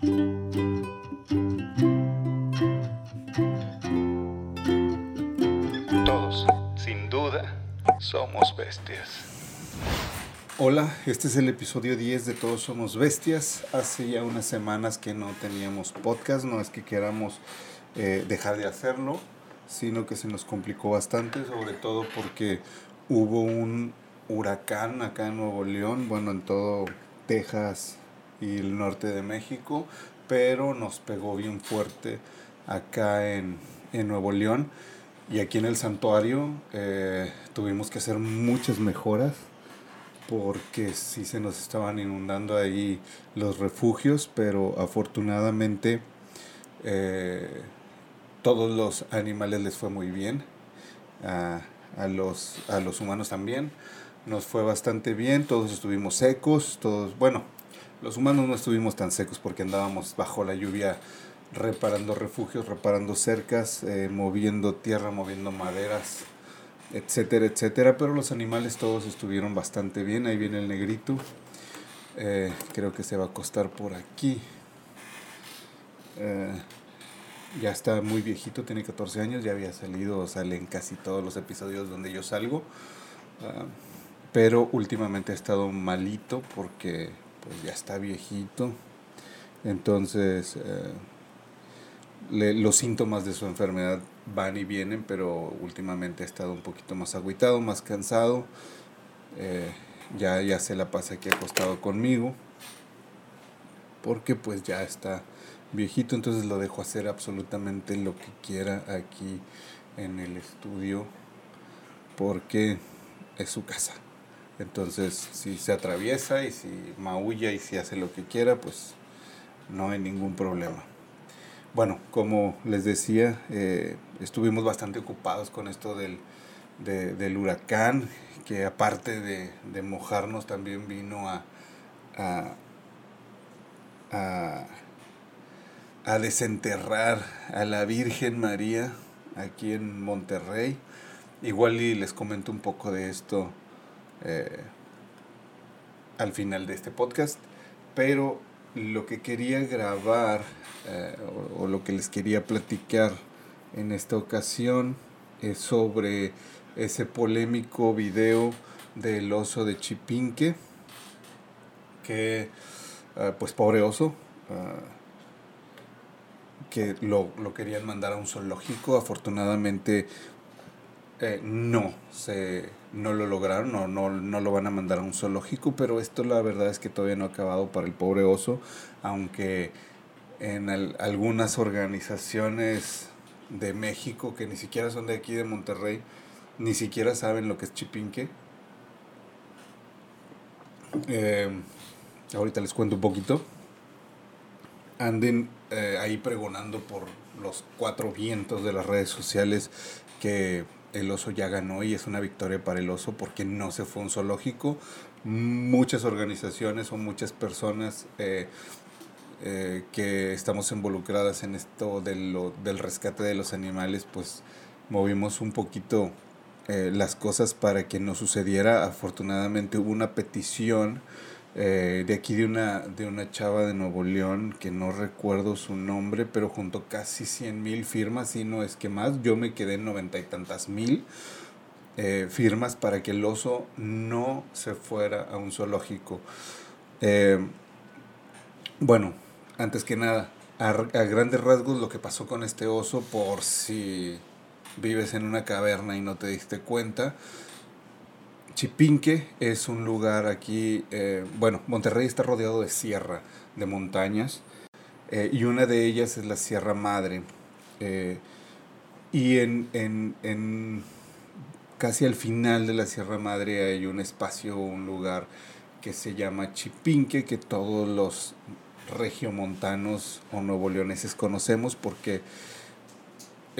Todos, sin duda, somos bestias. Hola, este es el episodio 10 de Todos Somos Bestias. Hace ya unas semanas que no teníamos podcast, no es que queramos eh, dejar de hacerlo, sino que se nos complicó bastante, sobre todo porque hubo un huracán acá en Nuevo León, bueno, en todo Texas y el norte de México, pero nos pegó bien fuerte acá en, en Nuevo León. Y aquí en el santuario eh, tuvimos que hacer muchas mejoras porque sí se nos estaban inundando ahí los refugios, pero afortunadamente eh, todos los animales les fue muy bien, a, a, los, a los humanos también, nos fue bastante bien, todos estuvimos secos, todos, bueno, los humanos no estuvimos tan secos porque andábamos bajo la lluvia reparando refugios, reparando cercas, eh, moviendo tierra, moviendo maderas, etcétera, etcétera. Pero los animales todos estuvieron bastante bien. Ahí viene el negrito. Eh, creo que se va a acostar por aquí. Eh, ya está muy viejito, tiene 14 años, ya había salido, sale en casi todos los episodios donde yo salgo. Ah, pero últimamente ha estado malito porque pues ya está viejito. Entonces le, los síntomas de su enfermedad van y vienen, pero últimamente ha estado un poquito más agüitado, más cansado. Eh, ya, ya se la pasa aquí acostado conmigo. Porque pues ya está viejito, entonces lo dejo hacer absolutamente lo que quiera aquí en el estudio. Porque es su casa. Entonces, si se atraviesa y si maulla y si hace lo que quiera, pues no hay ningún problema. Bueno, como les decía, eh, estuvimos bastante ocupados con esto del, del huracán, que aparte de, de, mojarnos también vino a, a, a, a, desenterrar a la Virgen María aquí en Monterrey. Igual y les comento un poco de esto eh, al final de este podcast, pero lo que quería grabar eh, o, lo que les quería platicar en esta ocasión es sobre ese polémico video del oso de Chipinque que eh, pues pobre oso que lo, lo, querían mandar a un zoológico. Afortunadamente no se no lo lograron, no, no, no lo van a mandar a un zoológico, pero esto la verdad es que todavía no ha acabado para el pobre oso, aunque en algunas organizaciones de México que ni siquiera son de aquí de Monterrey, ni siquiera saben lo que es chipinque. Eh, ahorita les cuento un poquito. Anden eh, ahí pregonando por los cuatro vientos de las redes sociales que el oso ya ganó y es una victoria para el oso porque no se fue un zoológico. Muchas organizaciones o muchas personas eh, eh, que estamos involucradas en esto de del rescate de los animales, pues movimos un poquito eh, las cosas para que no sucediera. Afortunadamente hubo una petición eh, de aquí de una, de una chava de Nuevo León, que no recuerdo su nombre, pero junto casi 100 mil firmas, y no es que más, yo me quedé en noventa y tantas mil eh, firmas para que el oso no se fuera a un zoológico. Eh, bueno, antes que nada, a grandes rasgos lo que pasó con este oso, por si vives en una caverna y no te diste cuenta, Chipinque es un lugar aquí, eh, bueno, Monterrey está rodeado de sierra, de montañas, eh, y una de ellas es la Sierra Madre. Eh, y en, en, en, casi al final de la Sierra Madre hay un espacio, un lugar que se llama Chipinque, que todos los regiomontanos o nuevo leoneses conocemos porque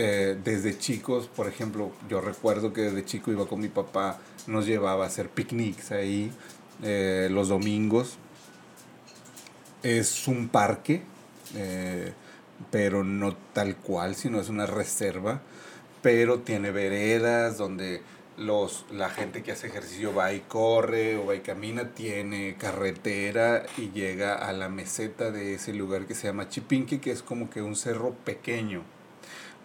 eh, desde chicos, por ejemplo, yo recuerdo que desde chico iba con mi papá, nos llevaba a hacer picnics ahí eh, los domingos. Es un parque, eh, pero no tal cual, sino es una reserva, pero tiene veredas donde los, la gente que hace ejercicio va y corre o va y camina, tiene carretera y llega a la meseta de ese lugar que se llama Chipinque, que es como que un cerro pequeño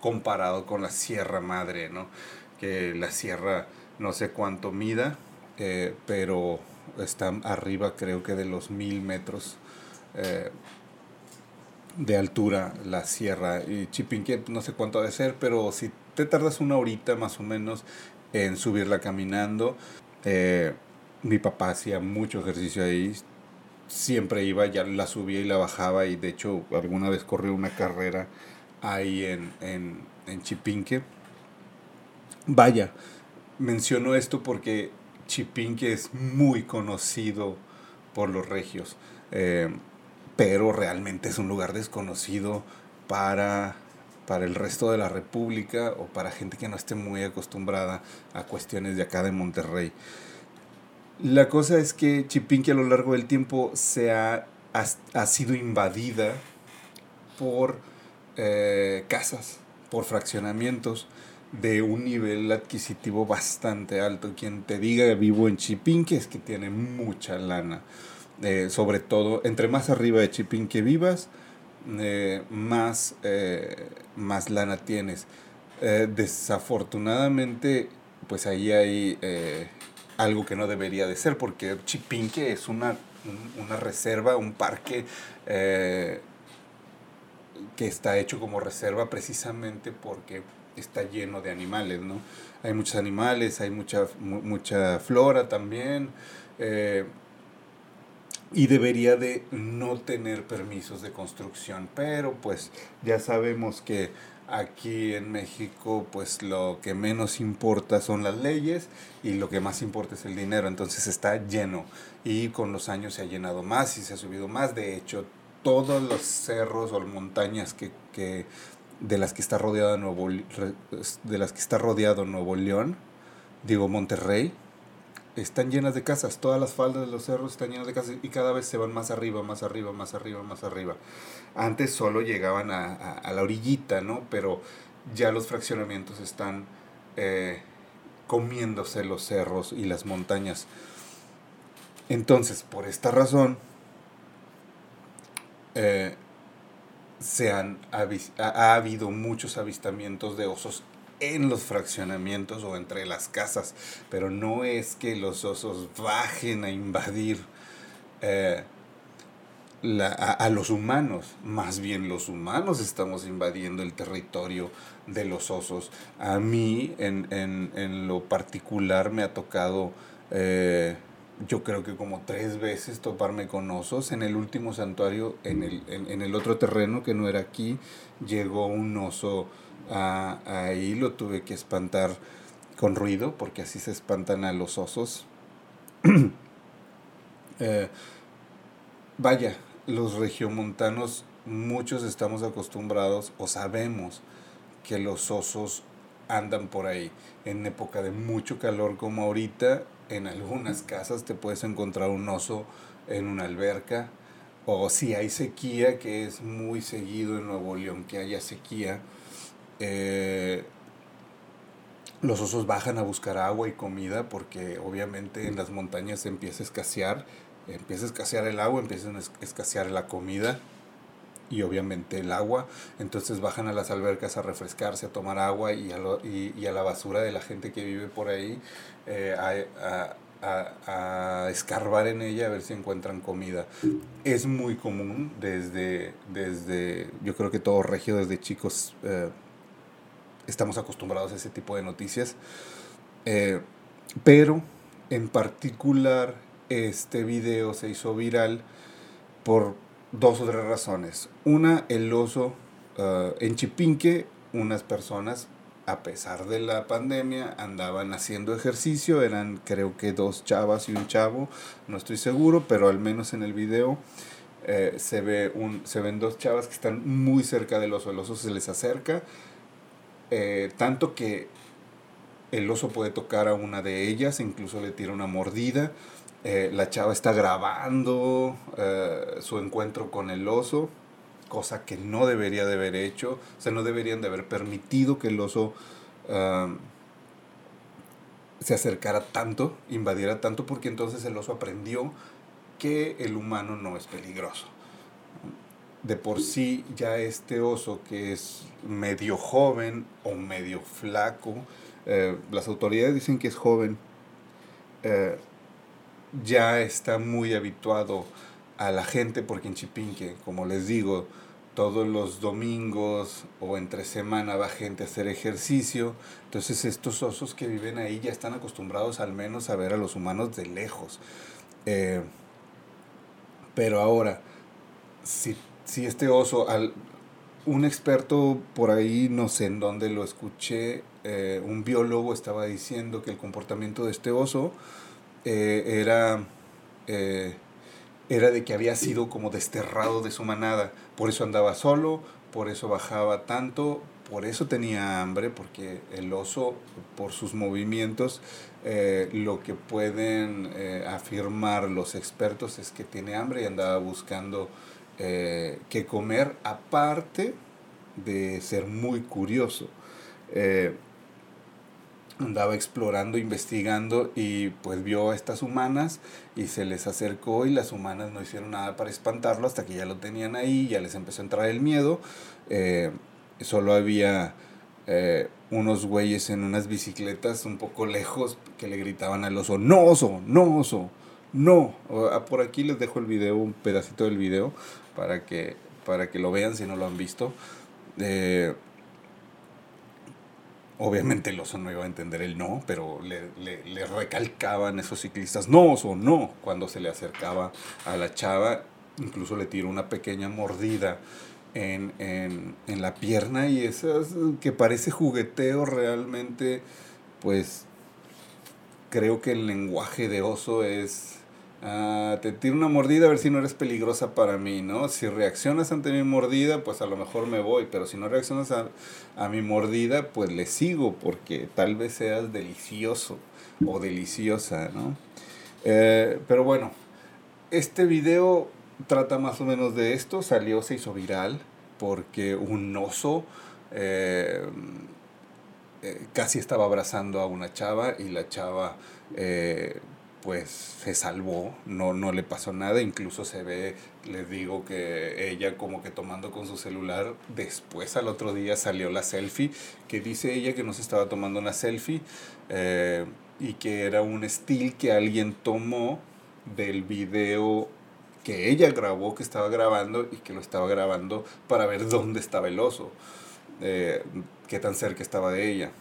comparado con la Sierra Madre, ¿no? Que la sierra no sé cuánto mida, eh, pero está arriba creo que de los mil metros eh, de altura la sierra. Y Chipinque no sé cuánto debe ser, pero si te tardas una horita más o menos en subirla caminando. Eh, mi papá hacía mucho ejercicio ahí, siempre iba, ya la subía y la bajaba y de hecho alguna vez corrió una carrera ahí en, en, en Chipinque. Vaya, menciono esto porque Chipinque es muy conocido por los regios, eh, pero realmente es un lugar desconocido para para el resto de la República o para gente que no esté muy acostumbrada a cuestiones de acá de Monterrey. La cosa es que Chipinque a lo largo del tiempo se ha, ha, sido invadida por eh, casas, por fraccionamientos de un nivel adquisitivo bastante alto. Quien te diga vivo en Chipinque es que tiene mucha lana. Eh, sobre todo, entre más arriba de Chipinque vivas, eh, más, más lana tienes. Desafortunadamente, pues ahí hay algo que no debería de ser, porque Chipinque es una, una reserva, un parque que está hecho como reserva precisamente porque está lleno de animales, ¿no? Hay muchos animales, hay mucha, mucha flora también y debería de no tener permisos de construcción, pero pues ya sabemos que aquí en México pues lo que menos importa son las leyes y lo que más importa es el dinero, entonces está lleno y con los años se ha llenado más y se ha subido más, de hecho todos los cerros o montañas que, que de las que está rodeado Nuevo de las que está rodeado Nuevo León, digo Monterrey, están llenas de casas, todas las faldas de los cerros están llenas de casas y cada vez se van más arriba, más arriba, más arriba, más arriba. Antes solo llegaban a, la orillita, ¿no? Pero ya los fraccionamientos están eh, comiéndose los cerros y las montañas. Entonces, por esta razón, eh, se han, ha habido muchos avistamientos de osos en los fraccionamientos o entre las casas, pero no es que los osos bajen a invadir eh, a, los humanos, más bien los humanos estamos invadiendo el territorio de los osos. A mí en, lo particular me ha tocado... Eh, yo creo que como tres veces toparme con osos. En el último santuario, en el, en el otro terreno que no era aquí, llegó un oso ahí lo tuve que espantar con ruido, porque así se espantan a los osos. Eh, vaya, los regiomontanos, muchos estamos acostumbrados o sabemos que los osos andan por ahí. En época de mucho calor como ahorita, en algunas casas te puedes encontrar un oso en una alberca. O si hay sequía, que es muy seguido en Nuevo León, que haya sequía, eh, los osos bajan a buscar agua y comida porque obviamente en las montañas empieza a escasear, empieza a escasear el agua, empieza a escasear la comida y obviamente el agua, entonces bajan a las albercas a refrescarse, a tomar agua y, a la basura de la gente que vive por ahí, eh, a, a, escarbar en ella a ver si encuentran comida. Es muy común desde, desde yo creo que todo regio desde chicos eh, estamos acostumbrados a ese tipo de noticias. Eh, pero en particular este video se hizo viral por dos o tres razones. Una, el oso eh, en Chipinque, unas personas, a pesar de la pandemia, andaban haciendo ejercicio, eran creo que dos chavas y un chavo, no estoy seguro, pero al menos en el video eh, se, ve un, se ven dos chavas que están muy cerca del oso, el oso se les acerca, eh, tanto que el oso puede tocar a una de ellas, incluso le tira una mordida. Eh, la chava está grabando su encuentro con el oso, cosa que no debería de haber hecho. O sea, no deberían de haber permitido que el oso se acercara tanto, invadiera tanto, porque entonces el oso aprendió que el humano no es peligroso. De por sí ya este oso que es medio joven o medio flaco, eh, las autoridades dicen que es joven, eh, ya está muy habituado a la gente porque en Chipinque, como les digo, todos los domingos o entre semana va gente a hacer ejercicio. Entonces estos osos que viven ahí ya están acostumbrados al menos a ver a los humanos de lejos. Eh, pero ahora, si, si este oso, un experto por ahí, no sé en dónde lo escuché, eh, un biólogo estaba diciendo que el comportamiento de este oso eh, era era de que había sido como desterrado de su manada. Por eso andaba solo, por eso bajaba tanto, por eso tenía hambre, porque el oso, por sus movimientos, eh, lo que pueden eh, afirmar los expertos es que tiene hambre y andaba buscando eh, qué comer, aparte de ser muy curioso andaba explorando, investigando y pues vio a estas humanas y se les acercó y las humanas no hicieron nada para espantarlo hasta que ya lo tenían ahí, ya les empezó a entrar el miedo. Eh, solo había eh, unos güeyes en unas bicicletas un poco lejos que le gritaban al oso, no oso, no oso, no. Ah, por aquí les dejo el video, un pedacito del video para que, para que lo vean si no lo han visto. Eh, Obviamente el oso no iba a entender el no, pero le, le, recalcaban esos ciclistas no oso, no, cuando se le acercaba a la chava, incluso le tiró una pequeña mordida en, en, en la pierna y eso que parece jugueteo realmente, pues creo que el lenguaje de oso es Ah, te tiro una mordida a ver si no eres peligrosa para mí, ¿no? Si reaccionas ante mi mordida, pues a lo mejor me voy, pero si no reaccionas a, a mi mordida, pues le sigo porque tal vez seas delicioso o deliciosa, ¿no? Eh, pero bueno, este video trata más o menos de esto, salió, se hizo viral porque un oso... Eh, eh, casi estaba abrazando a una chava y la chava pues se salvó, no, no le pasó nada, incluso se ve, les digo que ella como que tomando con su celular, después al otro día salió la selfie, que dice ella que no se estaba tomando una selfie eh, y que era un still que alguien tomó del video que ella grabó, que estaba grabando y que lo estaba grabando para ver dónde estaba el oso, eh, qué tan cerca estaba de ella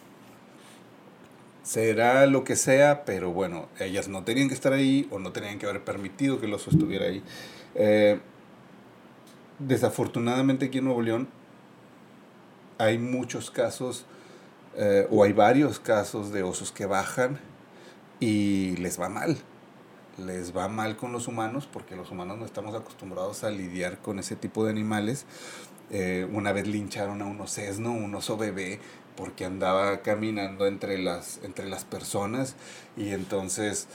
será lo que sea, pero bueno, ellas no tenían que estar ahí o no tenían que haber permitido que el oso estuviera ahí. Eh, desafortunadamente aquí en Nuevo León hay muchos casos eh, o hay varios casos de osos que bajan y les va mal. Les va mal con los humanos porque los humanos no estamos acostumbrados a lidiar con ese tipo de animales. Eh, una vez lincharon a un osesno, un oso bebé, porque andaba caminando entre las, entre las personas y entonces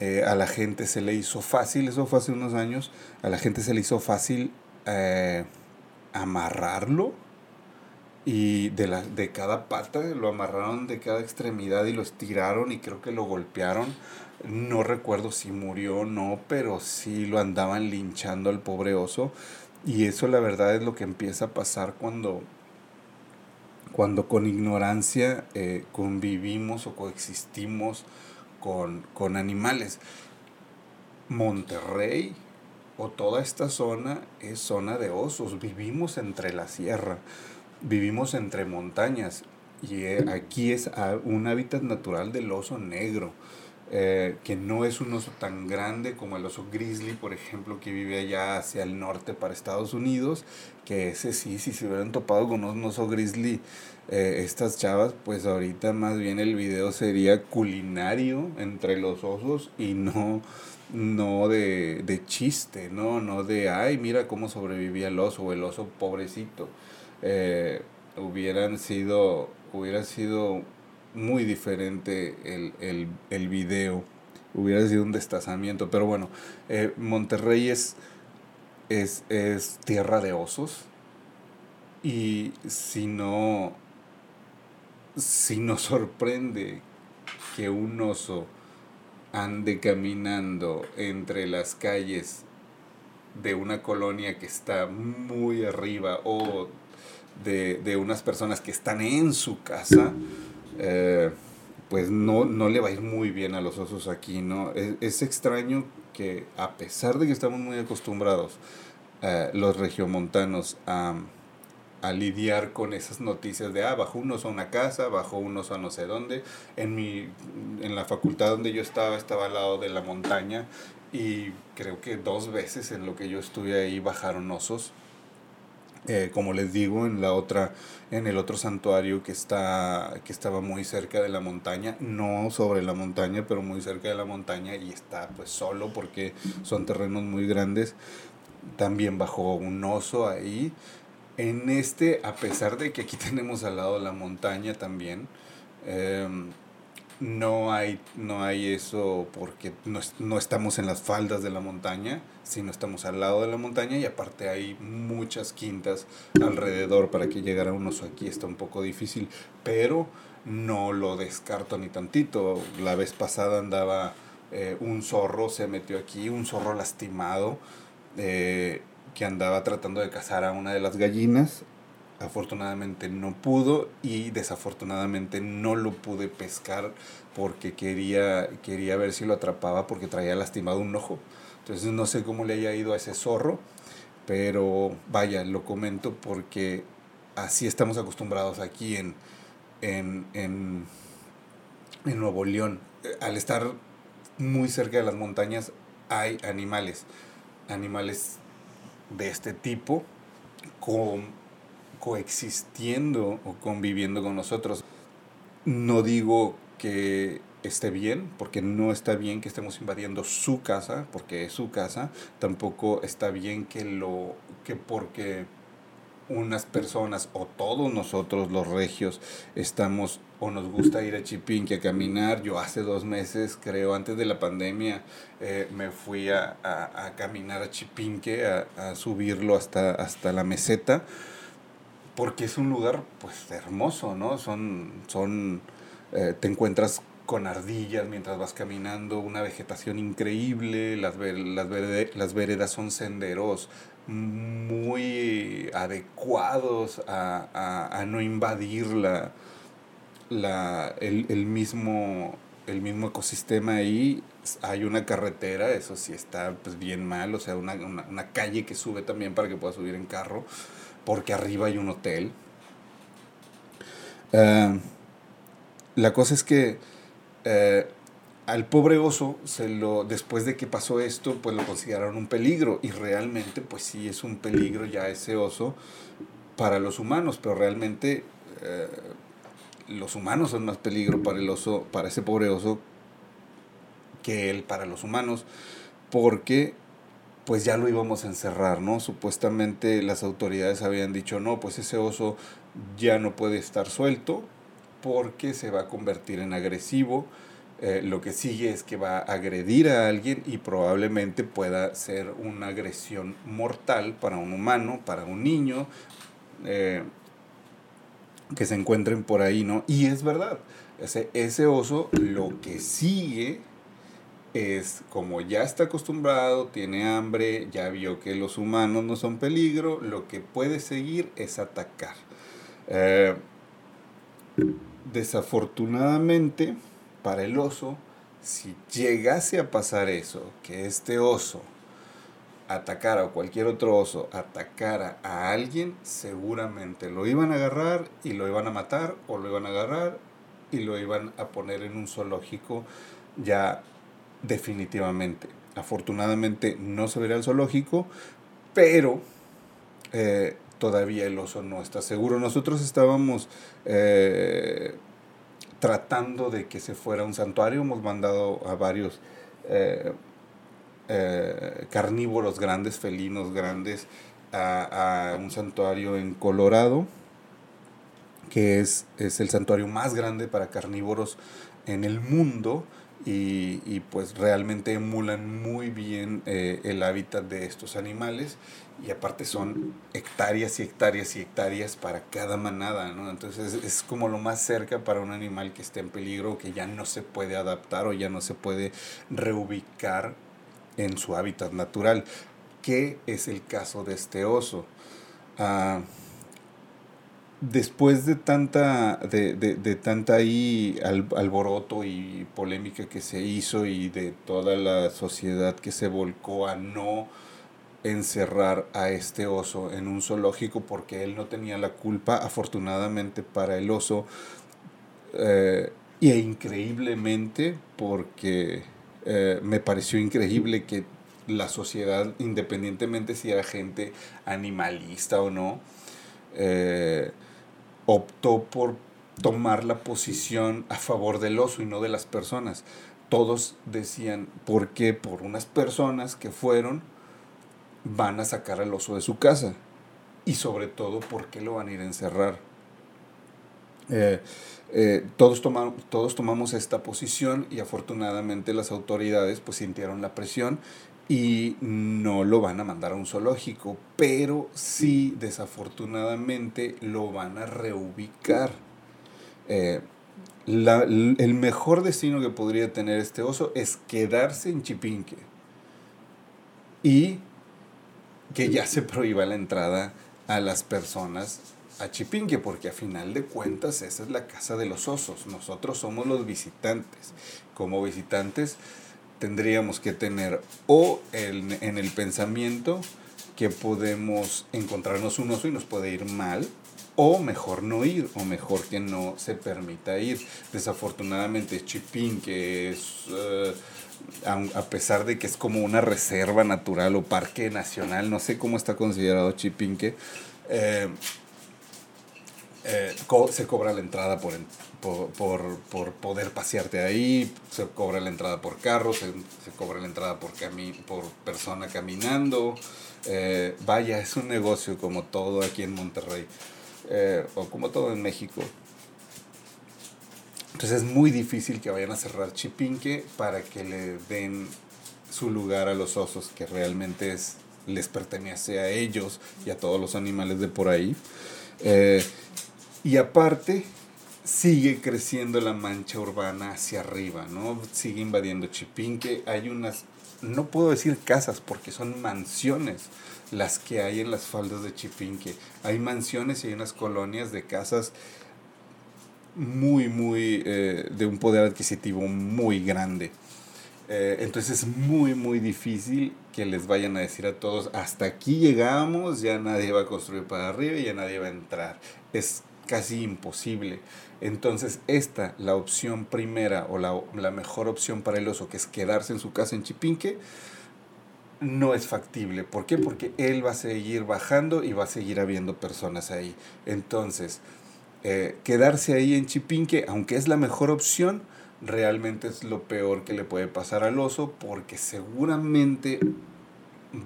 eh, a la gente se le hizo fácil, eso fue hace unos años, a la gente se le hizo fácil eh, amarrarlo y de, la, de cada pata lo amarraron de cada extremidad y lo estiraron y creo que lo golpearon. No recuerdo si murió o no, pero sí lo andaban linchando al pobre oso. Y eso la verdad es lo que empieza a pasar cuando cuando con ignorancia eh, convivimos o coexistimos con, con animales. Monterrey o toda esta zona es zona de osos, vivimos entre la sierra, vivimos entre montañas y eh, aquí es un hábitat natural del oso negro. Eh, que no es un oso tan grande como el oso grizzly, por ejemplo, que vive allá hacia el norte para Estados Unidos, que ese sí, si se hubieran topado con un oso grizzly eh, estas chavas, pues ahorita más bien el video sería culinario entre los osos y no, no de, de chiste, ¿no? No de, ay, mira cómo sobrevivía el oso el oso pobrecito. Eh, hubieran sido, hubiera sido muy diferente el, el, el video. Hubiera sido un destazamiento. Pero bueno, eh, Monterrey es, es, es tierra de osos. Y si no, si nos sorprende que un oso ande caminando entre las calles de una colonia que está muy arriba o de, unas personas que están en su casa, eh, pues no, no le va a ir muy bien a los osos aquí, ¿no? Es, extraño que a pesar de que estamos muy acostumbrados eh, los regiomontanos a, a, lidiar con esas noticias de, ah, bajo un oso a una casa, bajo un oso a no sé dónde, en, mi, en la facultad donde yo estaba, estaba al lado de la montaña y creo que dos veces en lo que yo estuve ahí bajaron osos. Eh, como les digo, en la otra, en el otro santuario que está, que estaba muy cerca de la montaña, no sobre la montaña, pero muy cerca de la montaña y está pues solo porque son terrenos muy grandes. También bajó un oso ahí. En este, a pesar de que aquí tenemos al lado la montaña también, em, no hay, no hay eso porque no, no, estamos en las faldas de la montaña, sino estamos al lado de la montaña y aparte hay muchas quintas alrededor para que llegara un oso aquí. Está un poco difícil, pero no lo descarto ni tantito. La vez pasada andaba eh, un zorro, se metió aquí, un zorro lastimado. Eh, que andaba tratando de cazar a una de las gallinas afortunadamente no pudo y desafortunadamente no lo pude pescar porque quería, quería ver si lo atrapaba porque traía lastimado un ojo. Entonces no sé cómo le haya ido a ese zorro, pero vaya, lo comento porque así estamos acostumbrados aquí en, en, en, en Nuevo León. Al estar muy cerca de las montañas hay animales, animales de este tipo con coexistiendo o conviviendo con nosotros. No digo que esté bien, porque no está bien que estemos invadiendo su casa, porque es su casa. Tampoco está bien que lo que porque unas personas o todos nosotros los regios estamos o nos gusta ir a Chipinque a caminar. Yo hace dos meses, creo, antes de la pandemia, eh, me fui a, a, caminar a Chipinque, a, a subirlo hasta, hasta la meseta porque es un lugar pues hermoso, ¿no? Son, son, eh, te encuentras con ardillas mientras vas caminando, una vegetación increíble, las, las, las veredas son senderos muy adecuados a, no invadir la, la, el, mismo, el mismo ecosistema ahí. Hay una carretera, eso sí está pues, bien mal, o sea, una, una calle que sube también para que puedas subir en carro porque arriba hay un hotel. Eh, la cosa es que eh, al pobre oso, se lo, después de que pasó esto, pues lo consideraron un peligro. Y realmente, pues sí es un peligro ya ese oso para los humanos, pero realmente eh, los humanos son más peligro para el oso, para ese pobre oso, que él para los humanos, porque pues ya lo íbamos a encerrar, ¿no? Supuestamente las autoridades habían dicho, no, pues ese oso ya no puede estar suelto porque se va a convertir en agresivo. Eh, lo que sigue es que va a agredir a alguien y probablemente pueda ser una agresión mortal para un humano, para un niño, eh, que se encuentren por ahí, ¿no? Y es verdad, ese, ese oso lo que sigue es como ya está acostumbrado, tiene hambre, ya vio que los humanos no son peligro, lo que puede seguir es atacar. Eh, desafortunadamente, para el oso, si llegase a pasar eso, que este oso atacara o cualquier otro oso atacara a alguien, seguramente lo iban a agarrar y lo iban a matar o lo iban a agarrar y lo iban a poner en un zoológico ya definitivamente. Afortunadamente no se verá el zoológico, pero eh, todavía el oso no está seguro. Nosotros estábamos eh, tratando de que se fuera a un santuario, hemos mandado a varios eh, carnívoros grandes, felinos grandes, a, a, un santuario en Colorado, que es, es el santuario más grande para carnívoros en el mundo y, pues realmente emulan muy bien eh, el hábitat de estos animales y aparte son hectáreas y hectáreas y hectáreas para cada manada, ¿no? Entonces es como lo más cerca para un animal que esté en peligro, que ya no se puede adaptar o ya no se puede reubicar en su hábitat natural, que es el caso de este oso. Ah, después de tanta, de, de, de tanta ahí alboroto y polémica que se hizo y de toda la sociedad que se volcó a no encerrar a este oso en un zoológico porque él no tenía la culpa, afortunadamente para el oso, eh, y increíblemente porque eh, me pareció increíble que la sociedad, independientemente si era gente animalista o no, eh, optó por tomar la posición a favor del oso y no de las personas. Todos decían, ¿por qué? Por unas personas que fueron, van a sacar al oso de su casa. Y sobre todo, ¿por qué lo van a ir a encerrar? Eh, eh, todos, todos tomamos esta posición y afortunadamente las autoridades pues sintieron la presión y no lo van a mandar a un zoológico, pero sí desafortunadamente lo van a reubicar. Eh, el mejor destino que podría tener este oso es quedarse en Chipinque y que ya se prohíba la entrada a las personas a Chipinque, porque a final de cuentas esa es la casa de los osos. Nosotros somos los visitantes. Como visitantes tendríamos que tener o en el pensamiento que podemos encontrarnos un oso y nos puede ir mal, o mejor no ir, o mejor que no se permita ir. Desafortunadamente Chipín, que es, eh, a, pesar de que es como una reserva natural o parque nacional, no sé cómo está considerado Chipinque, eh, eh, se cobra la entrada por, por, por, poder pasearte ahí, se cobra la entrada por carro, se, cobra la entrada por, cami por persona caminando. Eh, vaya, es un negocio como todo aquí en Monterrey, eh, o como todo en México. Entonces es muy difícil que vayan a cerrar Chipinque para que le den su lugar a los osos, que realmente es, les pertenece a ellos y a todos los animales de por ahí. Y aparte, sigue creciendo la mancha urbana hacia arriba, ¿no? Sigue invadiendo Chipinque. Hay unas, no puedo decir casas porque son mansiones las que hay en las faldas de Chipinque. Hay mansiones y hay unas colonias de casas muy, muy, eh, de un poder adquisitivo muy grande. Eh, entonces es muy, muy difícil que les vayan a decir a todos, hasta aquí llegamos, ya nadie va a construir para arriba y ya nadie va a entrar. Es casi imposible. Entonces, esta, la opción primera o la, mejor opción para el oso, que es quedarse en su casa en Chipinque, no es factible. ¿Por qué? Porque él va a seguir bajando y va a seguir habiendo personas ahí. Entonces, eh, quedarse ahí en Chipinque, aunque es la mejor opción, realmente es lo peor que le puede pasar al oso porque seguramente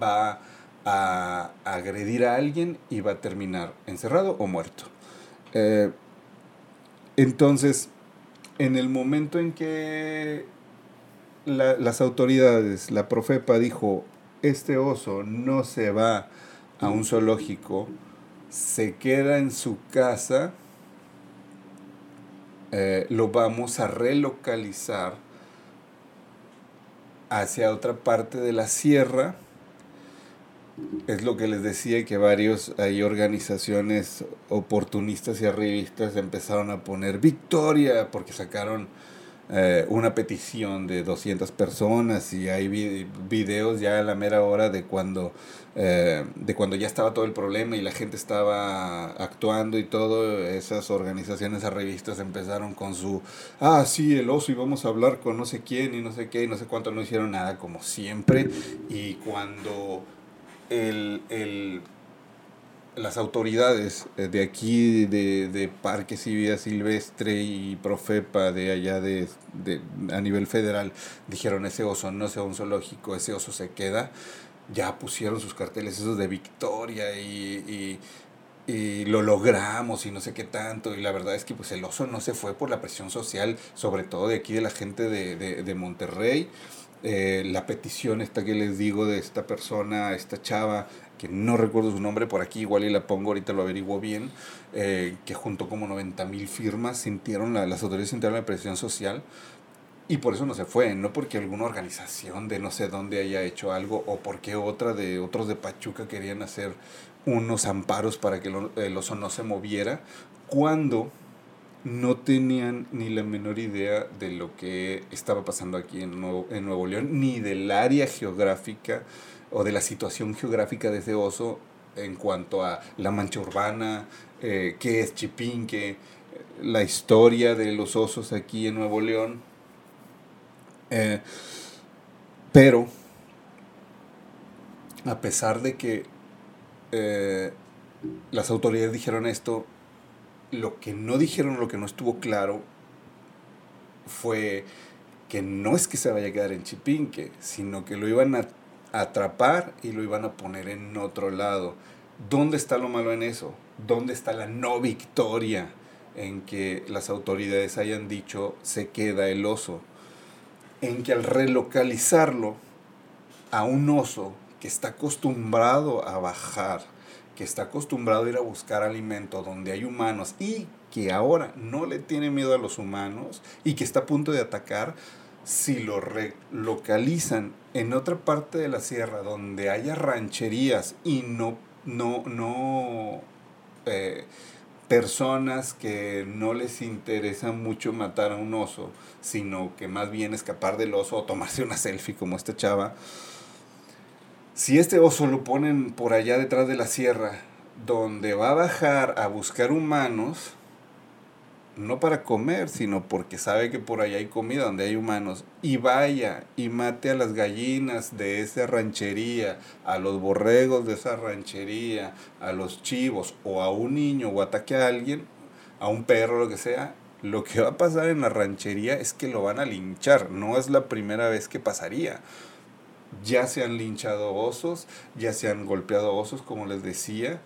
va a agredir a alguien y va a terminar encerrado o muerto. Eh, entonces, en el momento en que las autoridades, la Profepa dijo, este oso no se va a un zoológico, se queda en su casa, eh, lo vamos a relocalizar hacia otra parte de la sierra es lo que les decía que varios hay organizaciones oportunistas y arribistas empezaron a poner victoria porque sacaron eh, una petición de 200 personas y hay videos ya a la mera hora de cuando eh, de cuando ya estaba todo el problema y la gente estaba actuando y todo esas organizaciones arribistas empezaron con su ah sí el oso y vamos a hablar con no sé quién y no sé qué y no sé cuánto no hicieron nada como siempre y cuando el, las autoridades eh, de aquí, de, de Parques y Vida Silvestre y Profepa de allá de, a nivel federal, dijeron ese oso no sea un zoológico, ese oso se queda, ya pusieron sus carteles esos de victoria y, y lo logramos y no sé qué tanto. Y la verdad es que pues el oso no se fue por la presión social, sobre todo de aquí de la gente de, de, de Monterrey. Eh, la petición esta que les digo de esta persona, esta chava, que no recuerdo su nombre por aquí, igual y la pongo, ahorita lo averiguo bien, eh, que juntó como 90 mil firmas, sintieron la, las autoridades sintieron la presión social y por eso no se fue, no porque alguna organización de no sé dónde haya hecho algo o porque otra de otros de Pachuca querían hacer unos amparos para que el oso no se moviera, cuando no tenían ni la menor idea de lo que estaba pasando aquí en Nuevo, en Nuevo León, ni del área geográfica o de la situación geográfica de ese oso en cuanto a la mancha urbana, eh, qué es Chipinque, la historia de los osos aquí en Nuevo León. Eh, pero, a pesar de que eh, las autoridades dijeron esto, lo que no dijeron, lo que no estuvo claro, fue que no es que se vaya a quedar en Chipinque, sino que lo iban a atrapar y lo iban a poner en otro lado. ¿Dónde está lo malo en eso? ¿Dónde está la no victoria en que las autoridades hayan dicho se queda el oso? En que al relocalizarlo a un oso que está acostumbrado a bajar, que está acostumbrado a ir a buscar alimento donde hay humanos y que ahora no le tiene miedo a los humanos y que está a punto de atacar, si lo relocalizan en otra parte de la sierra donde haya rancherías y no, no, no eh, personas que no les interesa mucho matar a un oso, sino que más bien escapar del oso o tomarse una selfie como esta chava, si este oso lo ponen por allá detrás de la sierra, donde va a bajar a buscar humanos, no para comer, sino porque sabe que por allá hay comida donde hay humanos, y vaya y mate a las gallinas de esa ranchería, a los borregos de esa ranchería, a los chivos, o a un niño, o ataque a alguien, a un perro, lo que sea, lo que va a pasar en la ranchería es que lo van a linchar, no es la primera vez que pasaría ya se han linchado osos, ya se han golpeado osos, como les decía,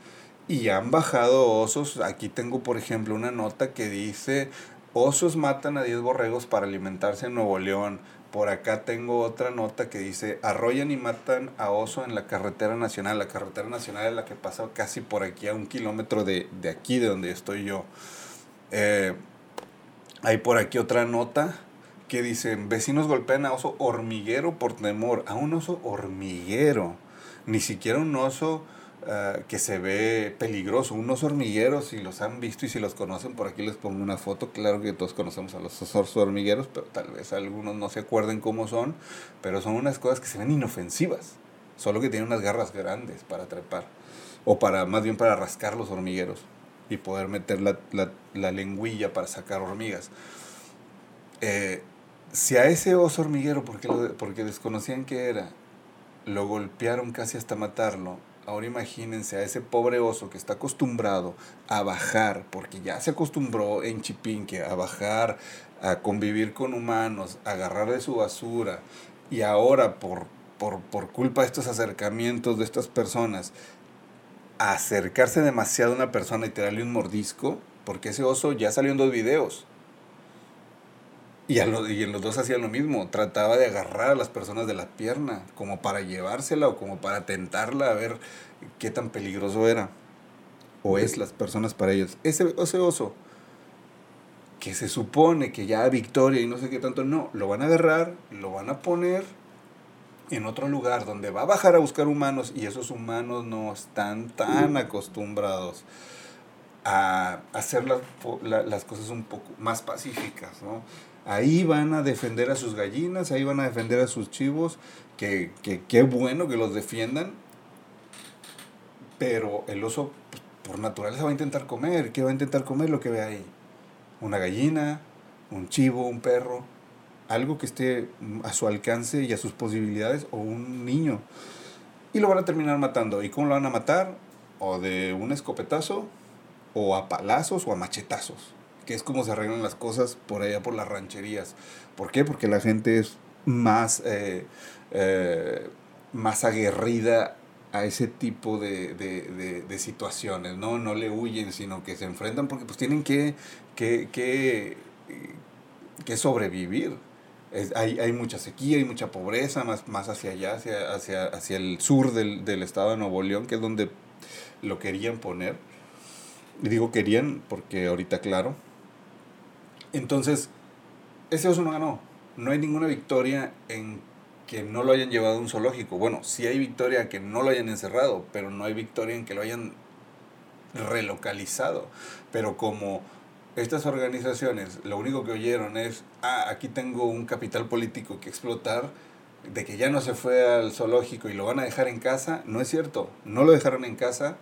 y han bajado osos. Aquí tengo, por ejemplo, una nota que dice, osos matan a 10 borregos para alimentarse en Nuevo León. Por acá tengo otra nota que dice, arrollan y matan a oso en la carretera nacional. La carretera nacional es la que pasa casi por aquí a un kilómetro de, aquí, de donde estoy yo. Eh, hay por aquí otra nota que dicen, vecinos golpean a oso hormiguero por temor, a un oso hormiguero, ni siquiera un oso ah, que se ve peligroso, un oso hormiguero, si los han visto y si los conocen, por aquí les pongo una foto, claro que todos conocemos a los osos hormigueros, pero tal vez algunos no se acuerden cómo son, pero son unas cosas que se ven inofensivas, solo que tienen unas garras grandes para trepar, o para, más bien para rascar los hormigueros y poder meter la, la, la lengüilla para sacar hormigas. Eh, si a ese oso hormiguero, porque, porque desconocían que era, lo golpearon casi hasta matarlo, ahora imagínense a ese pobre oso que está acostumbrado a bajar, porque ya se acostumbró en Chipinque a bajar, a convivir con humanos, a agarrar de su basura, y ahora por, por, por culpa de estos acercamientos de estas personas, acercarse demasiado a una persona y tirarle un mordisco, porque ese oso ya salió en dos videos y, a y en los dos hacían lo mismo, trataba de agarrar a las personas de la pierna, como para llevársela o como para tentarla a ver qué tan peligroso era. O es las personas para ellos. Ese, ese oso, que se supone que ya victoria y no sé qué tanto, no, lo van a agarrar, lo van a poner en otro lugar donde va a bajar a buscar humanos y esos humanos no están tan acostumbrados a hacer las, las cosas un poco más pacíficas, ¿no? Ahí van a defender a sus gallinas, ahí van a defender a sus chivos, que qué bueno que los defiendan, pero el oso pues, por naturaleza va a intentar comer. ¿Qué va a intentar comer lo que ve ahí? Una gallina, un chivo, un perro, algo que esté a su alcance y a sus posibilidades, o un niño. Y lo van a terminar matando. ¿Y cómo lo van a matar? O de un escopetazo, o a palazos, o a machetazos que es como se arreglan las cosas por allá por las rancherías. ¿Por qué? Porque la gente es más, eh, eh, más aguerrida a ese tipo de, de, de, situaciones, ¿no? No le huyen, sino que se enfrentan porque pues tienen que, que, que, que sobrevivir. Hay, hay, mucha sequía, hay mucha pobreza, más, más hacia allá, hacia, hacia, hacia el sur del, del, estado de Nuevo León, que es donde lo querían poner. Y digo querían porque ahorita claro. Entonces, ese oso no ganó. No hay ninguna victoria en que no lo hayan llevado a un zoológico. Bueno, sí hay victoria que no lo hayan encerrado, pero no hay victoria en que lo hayan relocalizado. Pero como estas organizaciones lo único que oyeron es, ah, aquí tengo un capital político que explotar, de que ya no se fue al zoológico y lo van a dejar en casa, no es cierto. No lo dejaron en casa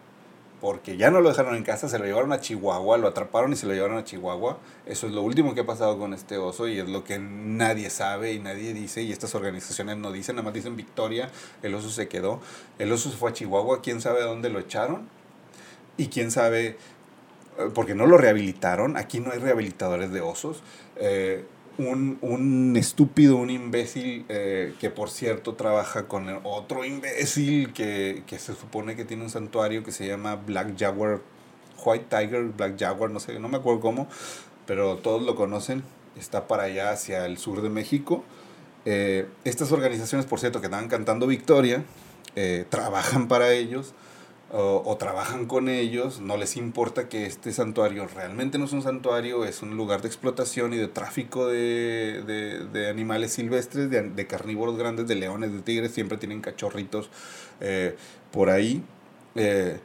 porque ya no lo dejaron en casa, se lo llevaron a Chihuahua, lo atraparon y se lo llevaron a Chihuahua. Eso es lo último que ha pasado con este oso y es lo que nadie sabe y nadie dice y estas organizaciones no dicen, nada más dicen Victoria, el oso se quedó, el oso se fue a Chihuahua, quién sabe dónde lo echaron y quién sabe, eh, porque no lo rehabilitaron, aquí no hay rehabilitadores de osos. Eh, un, un, estúpido, un imbécil eh, que por cierto trabaja con otro imbécil que, que, se supone que tiene un santuario que se llama Black Jaguar, White Tiger, Black Jaguar, no sé, no me acuerdo cómo, pero todos lo conocen, está para allá hacia el sur de México. Eh, estas organizaciones, por cierto, que estaban cantando Victoria, eh, trabajan para ellos o, o, trabajan con ellos, no les importa que este santuario realmente no es un santuario, es un lugar de explotación y de tráfico de, de, animales silvestres, de, de, carnívoros grandes, de leones, de tigres, siempre tienen cachorritos eh, por ahí. Eh,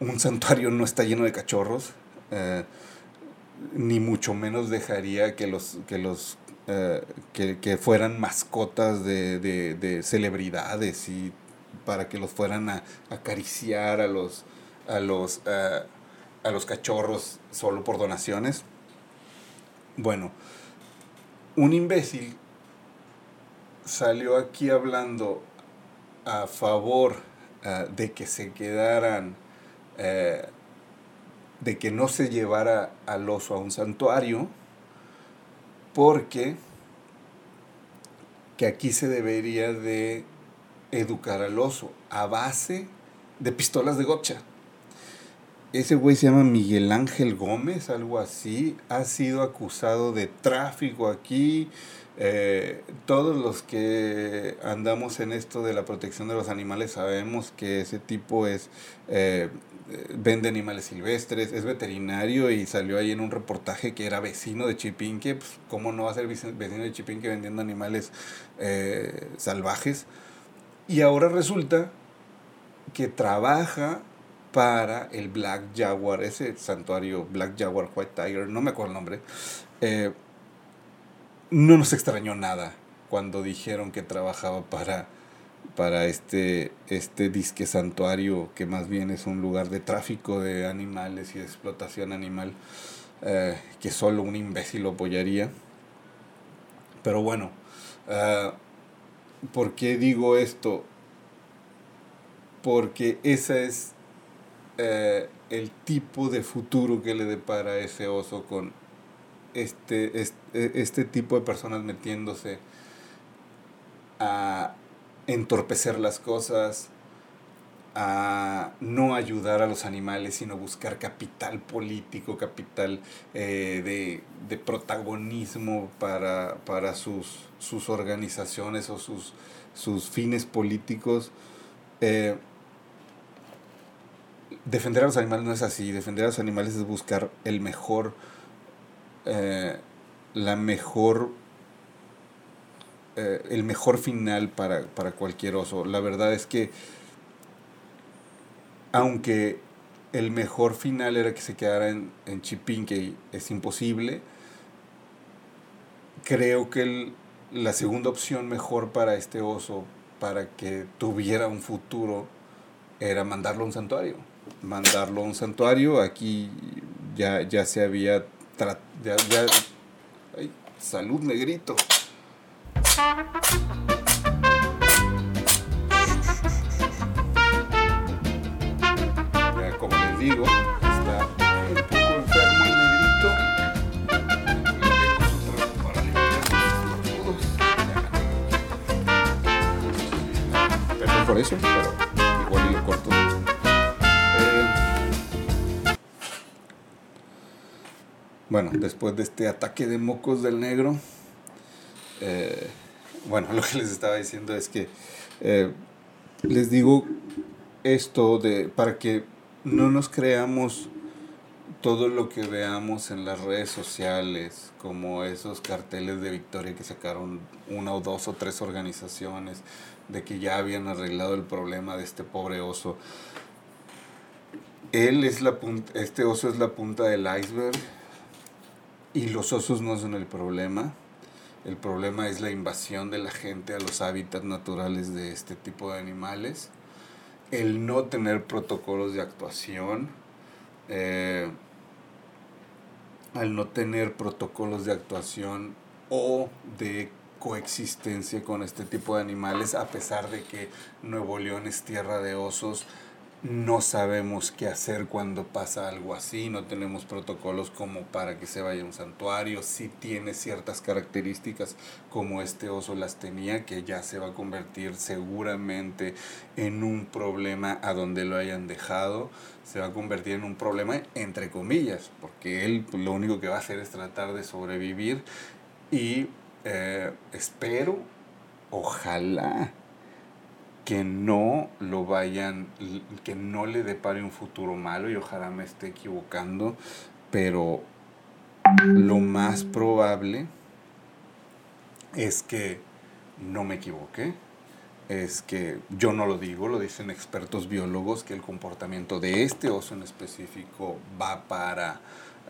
un santuario no está lleno de cachorros, eh, ni mucho menos dejaría que los, que los que, que, fueran mascotas de, de, de celebridades y para que los fueran a, acariciar a los, a los, uh, a los cachorros solo por donaciones. Bueno, un imbécil salió aquí hablando a favor uh, de que se quedaran, uh, de que no se llevara al oso a un santuario, porque que aquí se debería de educar al oso a base de pistolas de gotcha. Ese güey se llama Miguel Ángel Gómez, algo así. Ha sido acusado de tráfico aquí. Eh, todos los que andamos en esto de la protección de los animales sabemos que ese tipo es eh, vende animales silvestres, es veterinario y salió ahí en un reportaje que era vecino de Chipinque. Pues, ¿Cómo no va a ser vecino de Chipinque vendiendo animales eh, salvajes? Y ahora resulta que trabaja para el Black Jaguar, ese santuario Black Jaguar White Tiger, no me acuerdo el nombre. Eh, no nos extrañó nada cuando dijeron que trabajaba para, para este, este disque santuario, que más bien es un lugar de tráfico de animales y de explotación animal, eh, que solo un imbécil lo apoyaría. Pero bueno, uh, ¿Por qué digo esto? Porque ese es eh, el tipo de futuro que le depara ese oso con este, este, este tipo de personas metiéndose a entorpecer las cosas, a no ayudar a los animales, sino buscar capital político, capital eh, de, de, protagonismo para, para sus, sus, organizaciones o sus, sus fines políticos. Eh, defender a los animales no es así, defender a los animales es buscar el mejor, eh, la mejor el mejor final para, para cualquier oso. La verdad es que aunque el mejor final era que se quedara en, en Chipinque, es imposible, creo que el, la segunda opción mejor para este oso, para que tuviera un futuro, era mandarlo a un santuario. Mandarlo a un santuario, aquí ya, ya se había... Ya, ya, ay, salud, negrito. digo, está un eso, pero igual lo corto. Eh, bueno, después de este ataque de mocos del negro, eh, bueno, lo que les estaba diciendo es que eh, les digo esto de para que no nos creamos todo lo que veamos en las redes sociales, como esos carteles de victoria que sacaron una o dos o tres organizaciones, de que ya habían arreglado el problema de este pobre oso. Él es la punta, este oso es la punta del iceberg y los osos no son el problema. El problema es la invasión de la gente a los hábitats naturales de este tipo de animales. El no tener protocolos de actuación. Eh, al no tener protocolos de actuación o de coexistencia con este tipo de animales, a pesar de que Nuevo León es tierra de osos, no sabemos qué hacer cuando pasa algo así, no tenemos protocolos como para que se vaya a un santuario, si tiene ciertas características como este oso las tenía, que ya se va a convertir seguramente en un problema a donde lo hayan dejado, se va a convertir en un problema entre comillas, porque él lo único que va a hacer es tratar de sobrevivir y eh, espero, ojalá, que no lo vayan, que no le depare un futuro malo y ojalá me esté equivocando, pero lo más probable es que no me equivoque, es que yo no lo digo, lo dicen expertos biólogos, que el comportamiento de este oso en específico va para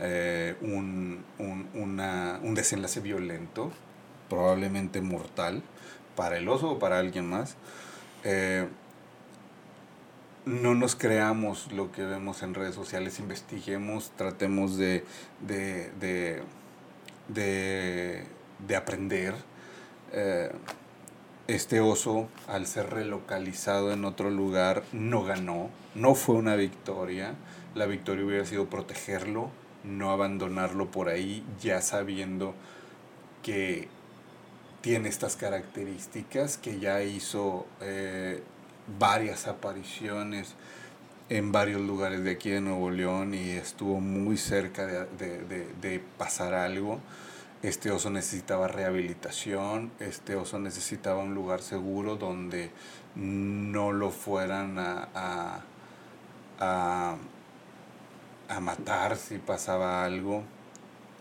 eh, un, un desenlace violento, probablemente mortal, para el oso o para alguien más. Eh, no nos creamos lo que vemos en redes sociales, investiguemos, tratemos de, de, aprender. Eh, este oso, al ser relocalizado en otro lugar, no ganó, no fue una victoria. La victoria hubiera sido protegerlo, no abandonarlo por ahí, ya sabiendo que tiene estas características, que ya hizo eh, varias apariciones en varios lugares de aquí de Nuevo León y estuvo muy cerca de, pasar algo. Este oso necesitaba rehabilitación, este oso necesitaba un lugar seguro donde no lo fueran a, a, a matar si pasaba algo.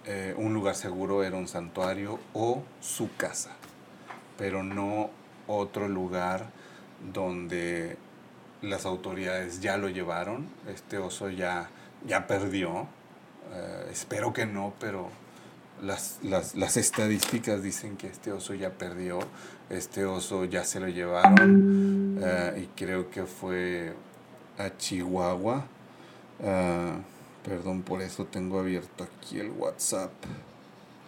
Eh, un lugar seguro era un santuario o su casa, pero no otro lugar donde las autoridades ya lo llevaron, este oso ya, ya perdió, eh, espero que no, pero las, las, estadísticas dicen que este oso ya perdió, este oso ya se lo llevaron eh, y creo que fue a Chihuahua. Perdón, por eso tengo abierto aquí el WhatsApp.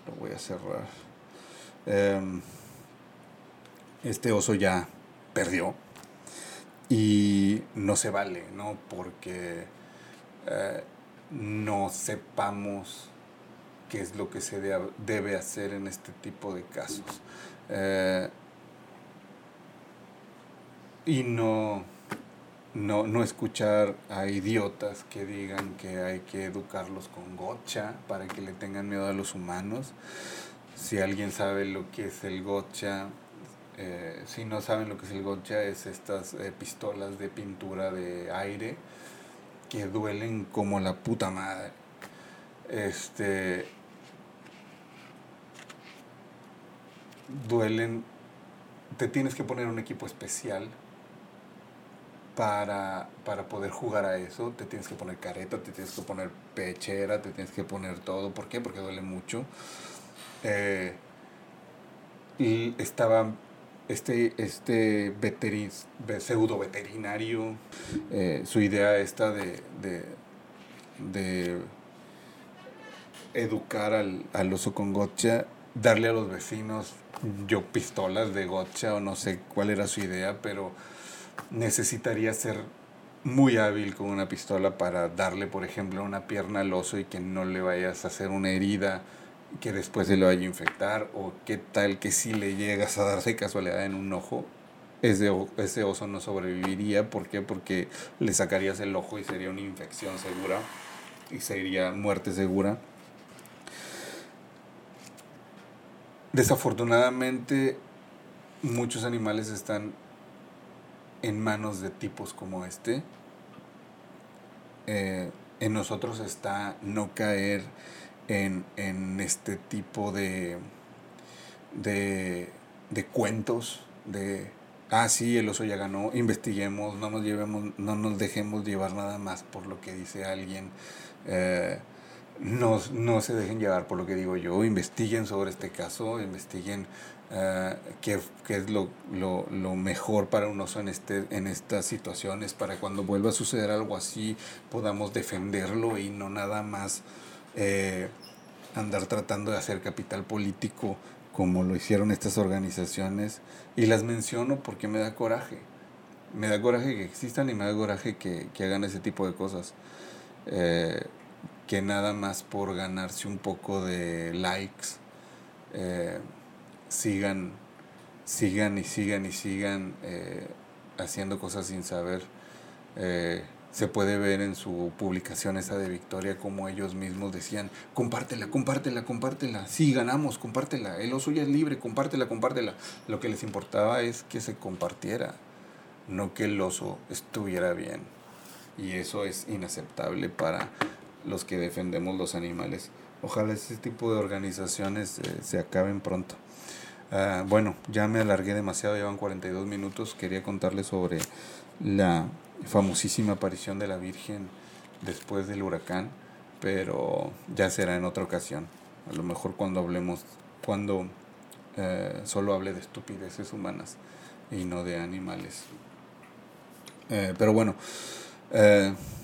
Lo voy a cerrar. Em, este oso ya perdió. Y no se vale, ¿no? Porque eh, no sepamos qué es lo que se debe hacer en este tipo de casos. Eh, y no no, no escuchar a idiotas que digan que hay que educarlos con gocha para que le tengan miedo a los humanos. Si alguien sabe lo que es el gocha, eh, si no saben lo que es el gocha, es estas eh, pistolas de pintura de aire que duelen como la puta madre. Este. Duelen. Te tienes que poner un equipo especial para, poder jugar a eso, te tienes que poner careta, te tienes que poner pechera, te tienes que poner todo. ¿Por qué? Porque duele mucho. Eh, y estaba este, este pseudo veterinario, eh, su idea esta de, de, educar al, al, oso con gotcha, darle a los vecinos yo pistolas de gotcha o no sé cuál era su idea, pero necesitaría ser muy hábil con una pistola para darle, por ejemplo, una pierna al oso y que no le vayas a hacer una herida que después se lo vaya a infectar o qué tal que si le llegas a darse casualidad en un ojo, ese, ese oso no sobreviviría. ¿Por qué? Porque le sacarías el ojo y sería una infección segura y sería muerte segura. desafortunadamente muchos animales están en manos de tipos como este. Eh, en nosotros está no caer en, este tipo de, de, de, cuentos, de, ah, sí, el oso ya ganó, investiguemos, no nos, llevemos, no nos dejemos llevar nada más por lo que dice alguien. Eh, no, no, se dejen llevar por lo que digo yo, investiguen sobre este caso, investiguen uh, qué, qué, es lo, lo, lo, mejor para un oso en, este, en estas situaciones, para cuando vuelva a suceder algo así podamos defenderlo y no nada más eh, andar tratando de hacer capital político como lo hicieron estas organizaciones. Y las menciono porque me da coraje. Me da coraje que existan y me da coraje que, que hagan ese tipo de cosas. Eh, que nada más por ganarse un poco de likes, eh, sigan, sigan y sigan y sigan eh, haciendo cosas sin saber. Eh, se puede ver en su publicación esa de Victoria como ellos mismos decían, compártela, compártela, compártela, sí, ganamos, compártela, el oso ya es libre, compártela, compártela. Lo que les importaba es que se compartiera, no que el oso estuviera bien. Y eso es inaceptable para los que defendemos los animales. Ojalá ese tipo de organizaciones eh, se acaben pronto. Ah, bueno, ya me alargué demasiado, llevan 42 minutos. Quería contarles sobre la famosísima aparición de la Virgen después del huracán, pero ya será en otra ocasión. A lo mejor cuando hablemos, cuando eh, solo hable de estupideces humanas y no de animales. Eh, pero bueno,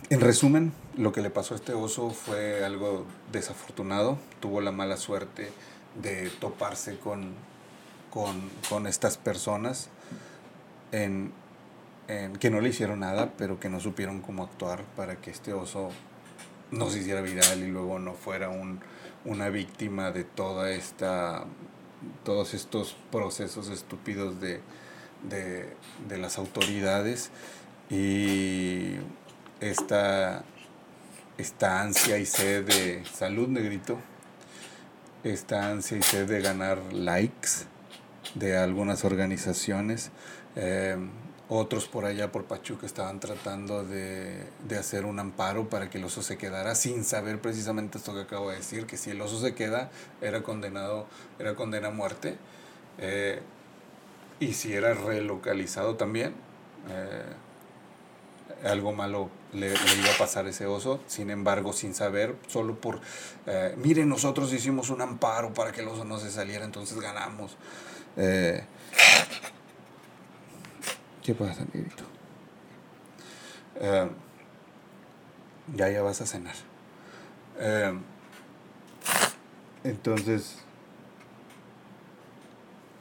en resumen, lo que le pasó a este oso fue algo desafortunado. Tuvo la mala suerte de toparse con, con, estas personas en, que no le hicieron nada, pero que no supieron cómo actuar para que este oso no se hiciera viral y luego no fuera un, una víctima de toda esta todos estos procesos estúpidos de, de las autoridades y esta, ansia y sed de salud, negrito, esta ansia y sed de ganar likes de algunas organizaciones. Eh, otros por allá por Pachuca estaban tratando de, hacer un amparo para que el oso se quedara sin saber precisamente esto que acabo de decir, que si el oso se queda era condenado, era condena a muerte. Eh, y si era relocalizado también, eh, algo malo le, iba a pasar a ese oso, sin embargo, sin saber, solo por, eh, miren, nosotros hicimos un amparo para que el oso no se saliera, entonces ganamos. Eh, ¿Qué pasa, negrito? Eh, ya, ya vas a cenar. entonces,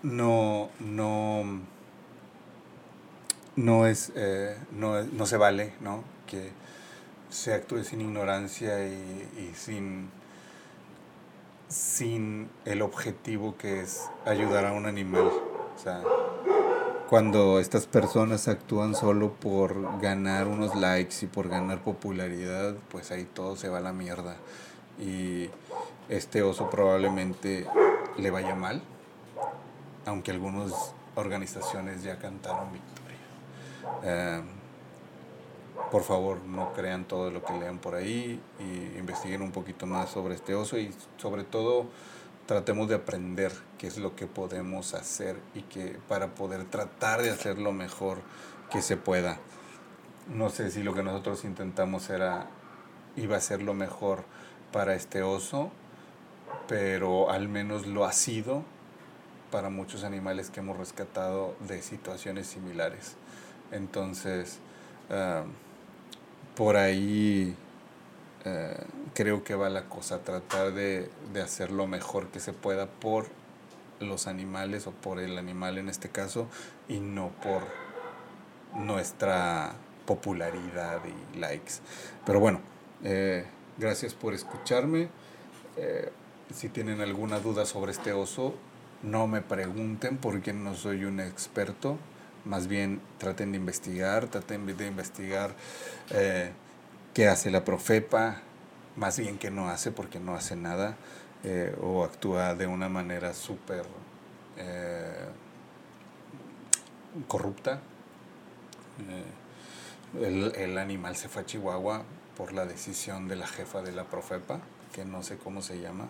no, no no es, eh, no, no, se vale, ¿no? Que se actúe sin ignorancia y, sin, sin el objetivo que es ayudar a un animal. O sea, cuando estas personas actúan solo por ganar unos likes y por ganar popularidad, pues ahí todo se va a la mierda. Y este oso probablemente le vaya mal, aunque algunas organizaciones ya cantaron. Eh, por favor, no crean todo lo que lean por ahí y investiguen un poquito más sobre este oso y sobre todo tratemos de aprender qué es lo que podemos hacer y que para poder tratar de hacer lo mejor que se pueda. No sé si lo que nosotros intentamos era iba a ser lo mejor para este oso, pero al menos lo ha sido para muchos animales que hemos rescatado de situaciones similares. Entonces, por ahí ah, creo que va la cosa, tratar de, hacer lo mejor que se pueda por los animales o por el animal en este caso y no por nuestra popularidad y likes. Pero bueno, eh, gracias por escucharme. Eh, si tienen alguna duda sobre este oso, no me pregunten porque no soy un experto más bien traten de investigar, traten de investigar eh, qué hace la Profepa, más bien qué no hace porque no hace nada. eh, o actúa de una manera súper eh, corrupta. Eh, el, el, animal se fue a Chihuahua por la decisión de la jefa de la Profepa, que no sé cómo se llama.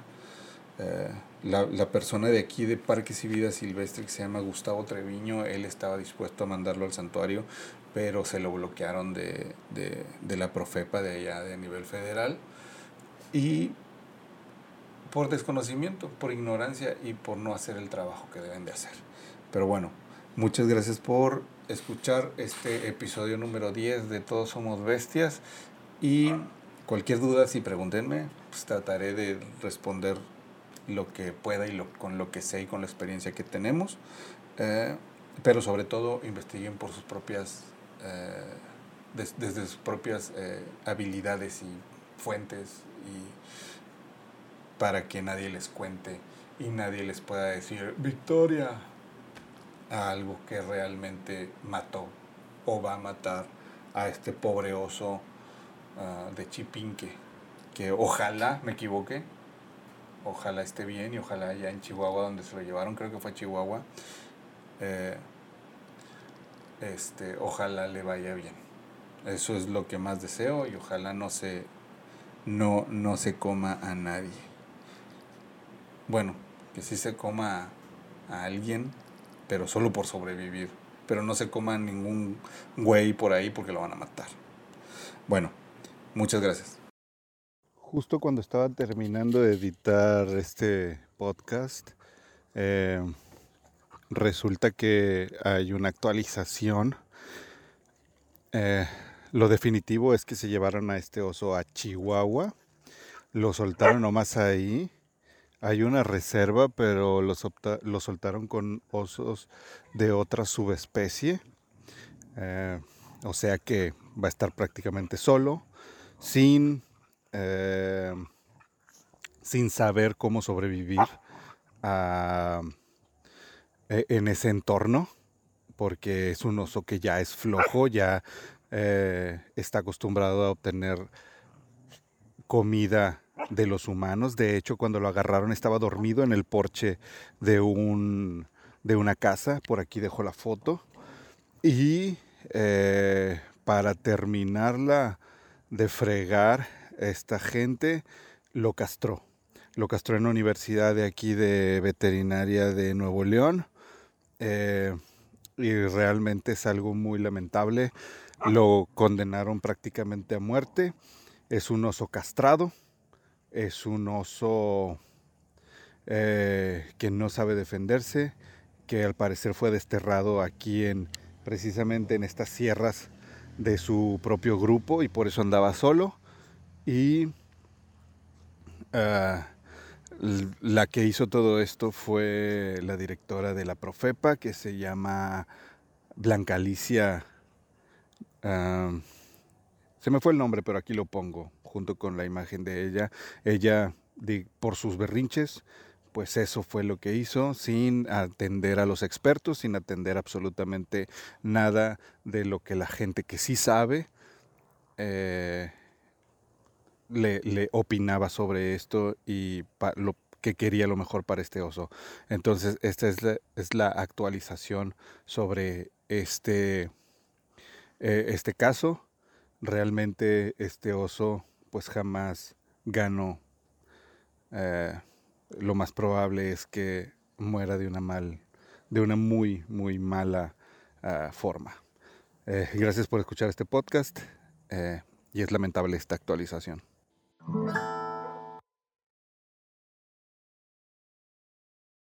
Eh, la, la, persona de aquí de Parques y Vida Silvestre que se llama Gustavo Treviño, él estaba dispuesto a mandarlo al santuario, pero se lo bloquearon de, de, de la Profepa de allá de nivel federal. Y por desconocimiento, por ignorancia y por no hacer el trabajo que deben de hacer. Pero bueno, muchas gracias por escuchar este episodio número 10 de Todos Somos Bestias y cualquier duda, si pregúntenme, pues trataré de responder lo que pueda y lo, con lo que sé y con la experiencia que tenemos. Eh, pero sobre todo investiguen por sus propias, eh, des, desde sus propias eh, habilidades y fuentes y para que nadie les cuente y nadie les pueda decir victoria a algo que realmente mató o va a matar a este pobre oso uh, de Chipinque que ojalá me equivoque ojalá esté bien y ojalá ya en Chihuahua donde se lo llevaron, creo que fue Chihuahua, eh, este, ojalá le vaya bien. Eso es lo que más deseo y ojalá no se, no, no se coma a nadie. Bueno, que sí se coma a, alguien, pero solo por sobrevivir. Pero no se coma a ningún güey por ahí porque lo van a matar. Bueno, muchas gracias justo cuando estaba terminando de editar este podcast, eh, resulta que hay una actualización. Eh, lo definitivo es que se llevaron a este oso a Chihuahua, lo soltaron nomás ahí. Hay una reserva, pero lo, lo soltaron con osos de otra subespecie. Eh, o sea que va a estar prácticamente solo, sin eh, sin saber cómo sobrevivir a, e, en ese entorno, porque es un oso que ya es flojo, ya eh, está acostumbrado a obtener comida de los humanos. De hecho, cuando lo agarraron estaba dormido en el porche de, un, de una casa. Por aquí dejo la foto. Y eh, para terminarla de fregar, esta gente lo castró. Lo castró en la universidad de aquí de veterinaria de Nuevo León. Eh, y realmente es algo muy lamentable. Lo condenaron prácticamente a muerte. Es un oso castrado. Es un oso eh, que no sabe defenderse. Que al parecer fue desterrado aquí en precisamente en estas sierras de su propio grupo y por eso andaba solo. Y uh, la que hizo todo esto fue la directora de la Profepa, que se llama Blanca Alicia. Uh, se me fue el nombre, pero aquí lo pongo, junto con la imagen de ella. Ella, por sus berrinches, pues eso fue lo que hizo, sin atender a los expertos, sin atender absolutamente nada de lo que la gente que sí sabe. Eh, le, opinaba sobre esto y lo que quería lo mejor para este oso. Entonces, esta es la, actualización sobre este, eh, este caso. Realmente este oso pues jamás ganó. Eh, lo más probable es que muera de una mal, de una muy, muy mala ah, forma. Eh, gracias por escuchar este podcast y es lamentable esta actualización. 嗯。